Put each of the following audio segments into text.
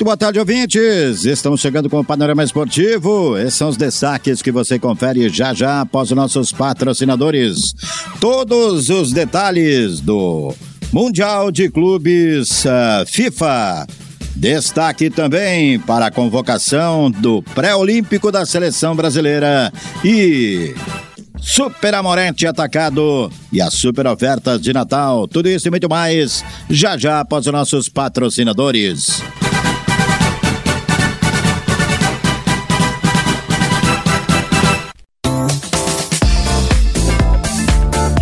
Muito boa tarde, ouvintes. Estamos chegando com o Panorama Esportivo. Esses são os destaques que você confere já já após os nossos patrocinadores. Todos os detalhes do Mundial de Clubes uh, FIFA. Destaque também para a convocação do pré-olímpico da seleção brasileira e Super Amorente Atacado e as super ofertas de Natal. Tudo isso e muito mais já já após os nossos patrocinadores.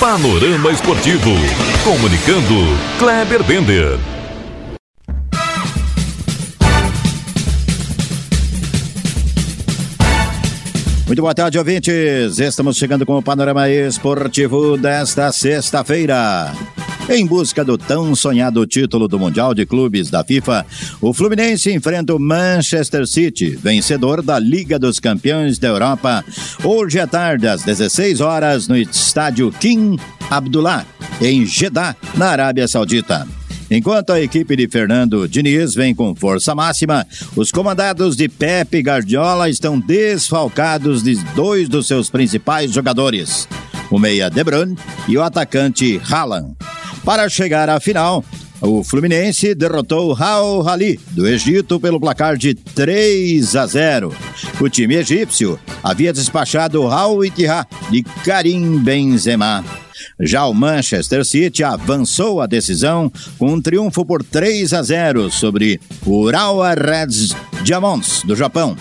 Panorama Esportivo. Comunicando, Kleber Bender. Muito boa tarde, ouvintes. Estamos chegando com o panorama esportivo desta sexta-feira. Em busca do tão sonhado título do Mundial de Clubes da FIFA, o Fluminense enfrenta o Manchester City, vencedor da Liga dos Campeões da Europa, hoje à tarde, às 16 horas, no estádio King Abdullah, em Jeddah, na Arábia Saudita. Enquanto a equipe de Fernando Diniz vem com força máxima, os comandados de Pepe Guardiola estão desfalcados de dois dos seus principais jogadores, o meia De Bruyne e o atacante Haaland. Para chegar à final, o Fluminense derrotou o Al Hali do Egito pelo placar de 3 a 0. O time egípcio havia despachado o Al Ittihad de Karim Benzema. Já o Manchester City avançou a decisão com um triunfo por 3 a 0 sobre o Urawa Reds Diamonds do Japão.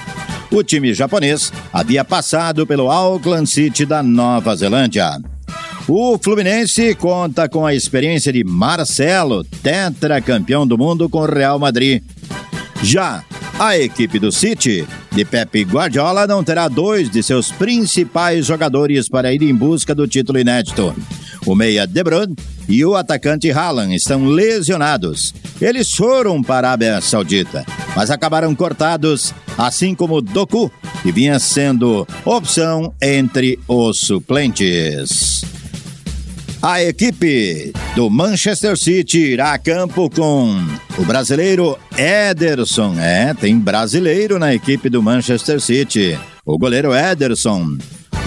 O time japonês havia passado pelo Auckland City da Nova Zelândia. O Fluminense conta com a experiência de Marcelo, tetracampeão do mundo com o Real Madrid. Já a equipe do City, de Pepe Guardiola, não terá dois de seus principais jogadores para ir em busca do título inédito. O meia De Bruyne e o atacante Haaland estão lesionados. Eles foram para a Arábia Saudita, mas acabaram cortados, assim como Doku, que vinha sendo opção entre os suplentes. A equipe do Manchester City irá a campo com o brasileiro Ederson. É, tem brasileiro na equipe do Manchester City. O goleiro Ederson,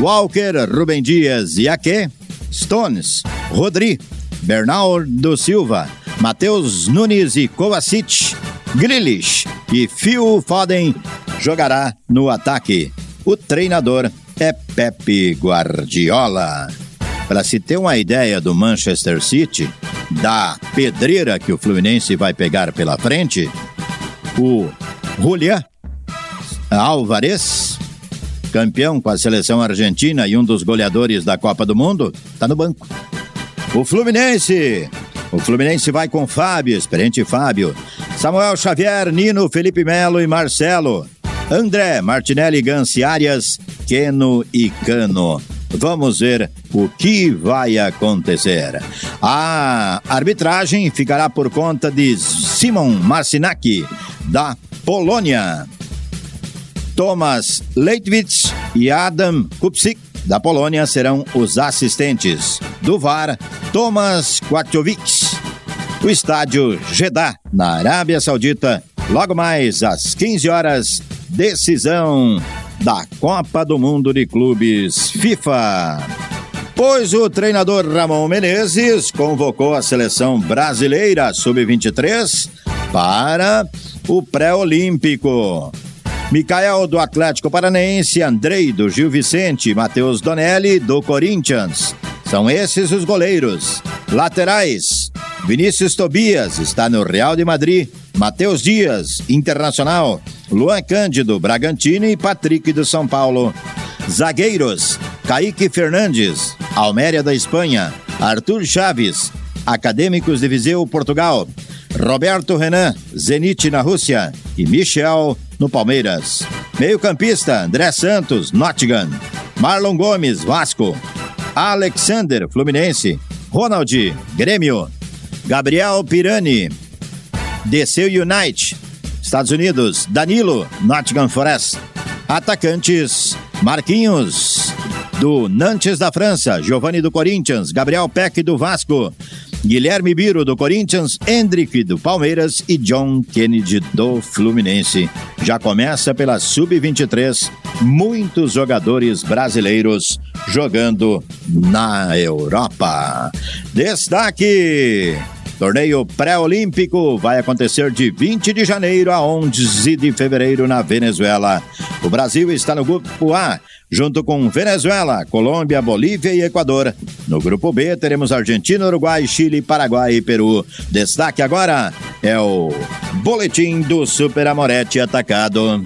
Walker, Rubem Dias e Ake, Stones, Rodri, Bernardo Silva, Matheus Nunes e Kovacic, Grealish e Phil Foden jogará no ataque. O treinador é Pepe Guardiola. Para se ter uma ideia do Manchester City, da pedreira que o Fluminense vai pegar pela frente, o Julián Alvarez campeão com a seleção argentina e um dos goleadores da Copa do Mundo, está no banco. O Fluminense. O Fluminense vai com Fábio, experiente Fábio. Samuel Xavier, Nino, Felipe Melo e Marcelo. André, Martinelli, Ganci Arias, Keno e Cano. Vamos ver o que vai acontecer. A arbitragem ficará por conta de Simon Marcinac, da Polônia. Thomas Leitwitz e Adam Kupsik, da Polônia, serão os assistentes. Do VAR, Thomas Kwiatkowicz. O estádio Jeddah, na Arábia Saudita, logo mais às 15 horas, decisão da Copa do Mundo de Clubes FIFA. Pois o treinador Ramon Menezes convocou a seleção brasileira sub-23 para o pré-olímpico. Micael do Atlético Paranaense, Andrei do Gil Vicente, Matheus Donelli do Corinthians, São esses os goleiros. Laterais: Vinícius Tobias está no Real de Madrid. Matheus Dias, Internacional. Luan Cândido, Bragantino e Patrick do São Paulo. Zagueiros: Kaique Fernandes, Alméria da Espanha. Arthur Chaves, Acadêmicos de Viseu, Portugal. Roberto Renan, Zenit na Rússia. E Michel no Palmeiras. Meio-campista: André Santos, Nottingham. Marlon Gomes, Vasco. Alexander, Fluminense. Ronald, Grêmio. Gabriel Pirani, DC United, Estados Unidos. Danilo, Nottingham Forest. Atacantes, Marquinhos, do Nantes da França. Giovanni do Corinthians. Gabriel Peck do Vasco. Guilherme Biro do Corinthians, Hendrick do Palmeiras e John Kennedy do Fluminense. Já começa pela Sub-23, muitos jogadores brasileiros jogando na Europa. Destaque! Torneio pré-olímpico vai acontecer de 20 de janeiro a 11 de fevereiro na Venezuela. O Brasil está no grupo A junto com Venezuela, Colômbia, Bolívia e Equador. No grupo B teremos Argentina, Uruguai, Chile, Paraguai e Peru. Destaque agora é o Boletim do Super Amorete Atacado.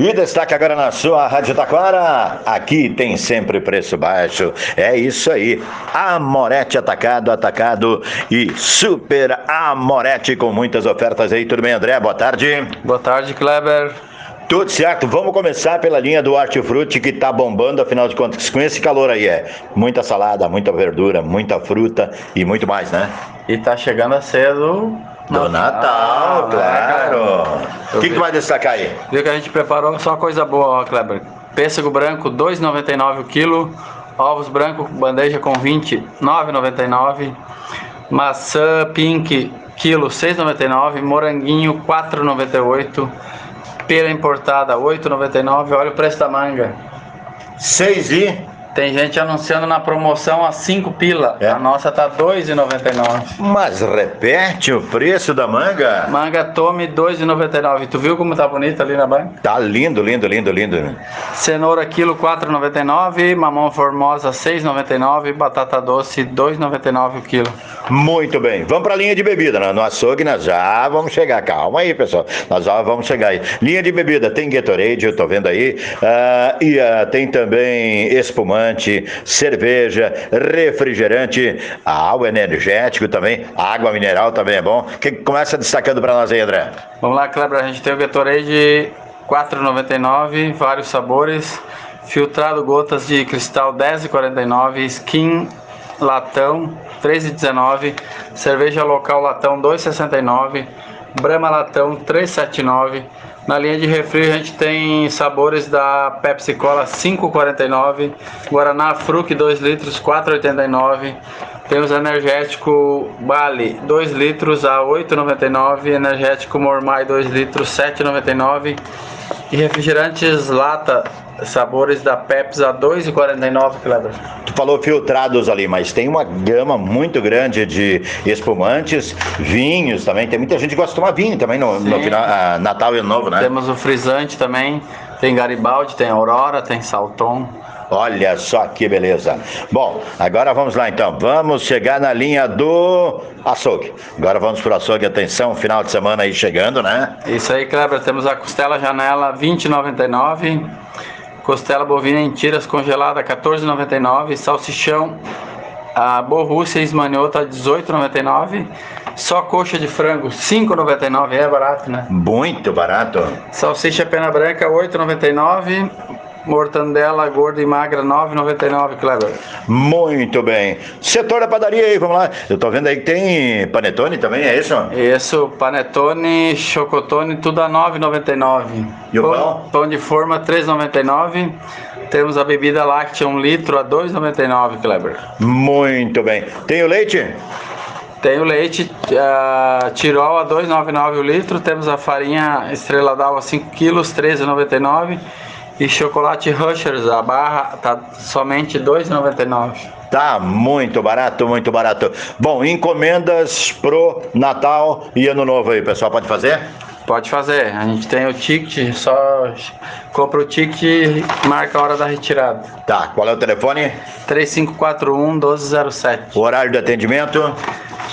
E destaque agora na sua Rádio Taquara. Aqui tem sempre preço baixo. É isso aí. Amorete Atacado, Atacado e Super Amorete com muitas ofertas aí. Tudo bem, André? Boa tarde. Boa tarde, Kleber. Tudo certo, vamos começar pela linha do hortifruti que tá bombando, afinal de contas, com esse calor aí é muita salada, muita verdura, muita fruta e muito mais, né? E tá chegando a cedo do Natal, Natal claro. O que, que vai destacar aí? Viu que a gente preparou só coisa boa, ó, Kleber. Pêssego branco, 2,99 o quilo. Ovos brancos, bandeja com 20, 9,99. Maçã pink, quilo, 6,99. Moranguinho, 4,98 pera importada 8,99. Olha o preço da manga. 6 e tem gente anunciando na promoção a 5 pila. É. A nossa tá 2,99. Mas repete o preço da manga? Manga Tome 2,99. Tu viu como tá bonita ali na banca? Tá lindo, lindo, lindo, lindo. Cenoura quilo 4,99, mamão formosa 6,99, batata doce 2,99 o quilo. Muito bem. Vamos para a linha de bebida, né? no açougue nós já vamos chegar. Calma aí, pessoal. Nós já vamos chegar aí. Linha de bebida tem Gatorade, eu tô vendo aí. Uh, e uh, tem também espumante espumante, cerveja, refrigerante, água energético também, água mineral também é bom. Que começa destacando para nós aí, André? Vamos lá, Kleber, a gente tem o Gatorade 4,99, vários sabores, filtrado gotas de cristal 10,49, skin latão 3,19, cerveja local latão 2,69, Brahma latão 3,79 na linha de refri a gente tem sabores da Pepsi Cola 5,49, Guaraná Fruc 2 litros 4,89, temos energético Bali 2 litros a 8,99, energético Mormai 2 litros 7,99 e refrigerantes lata sabores da Pepsi a 2,49, Kleber. Tu falou filtrados ali, mas tem uma gama muito grande de espumantes, vinhos também. Tem muita gente que gosta de tomar vinho também no, no final, ah, Natal e Ano Novo, né? Temos o frisante também, tem Garibaldi, tem Aurora, tem Salton. Olha só que beleza. Bom, agora vamos lá então. Vamos chegar na linha do açougue. Agora vamos para o açougue. Atenção, final de semana aí chegando, né? Isso aí, Kleber. Temos a costela janela 20,99. Costela bovina em tiras congelada 14,99. Salsichão a Borrússia Esmanhota 18,99. Só coxa de frango 5,99. É barato, né? Muito barato. Salsicha pena branca 8,99. Mortandela gorda e magra 9,99, Kleber. Muito bem. Setor da padaria aí, vamos lá. Eu tô vendo aí que tem panetone também, é isso? Isso, panetone, chocotone, tudo a 9,99. E o pão? Pão, pão de forma 3,99. Temos a bebida láctea 1 litro a 2,99, Kleber. Muito bem. Tem o leite? Tem o leite uh, Tirol a 2,99 o litro. Temos a farinha Estrela d'Alva 5 quilos, 13,99. E chocolate Rushers, a barra tá somente R$ 2,99. Tá muito barato, muito barato. Bom, encomendas pro Natal e Ano Novo aí, pessoal, pode fazer? Pode fazer. A gente tem o ticket, só compra o ticket e marca a hora da retirada. Tá, qual é o telefone? 3541 1207. O horário de atendimento?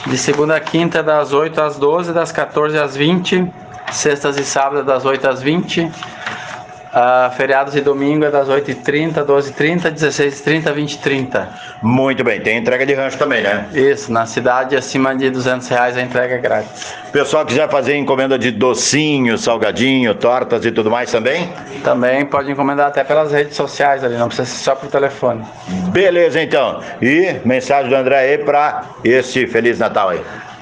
De segunda a quinta, das 8 às 12, das 14 às 20. Sextas e sábados, das 8 às 20. Uh, feriados e domingo é das 8h30, 12h30, 16h30, 20h30. Muito bem, tem entrega de rancho também, né? Isso, na cidade acima de 200 reais a entrega é grátis. Pessoal quiser fazer encomenda de docinho, salgadinho, tortas e tudo mais também? Também pode encomendar até pelas redes sociais ali, não precisa ser só por telefone. Beleza então. E mensagem do André aí para este Feliz Natal aí.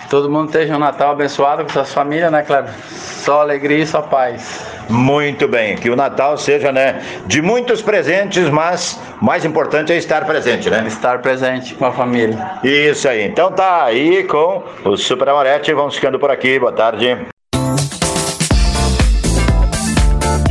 Todo mundo esteja um Natal abençoado com suas famílias, né, Cleber? Só alegria e só paz. Muito bem, que o Natal seja, né, de muitos presentes, mas mais importante é estar presente, né? Estar presente com a família. Isso aí. Então tá aí com o Super Amorete, vamos ficando por aqui. Boa tarde.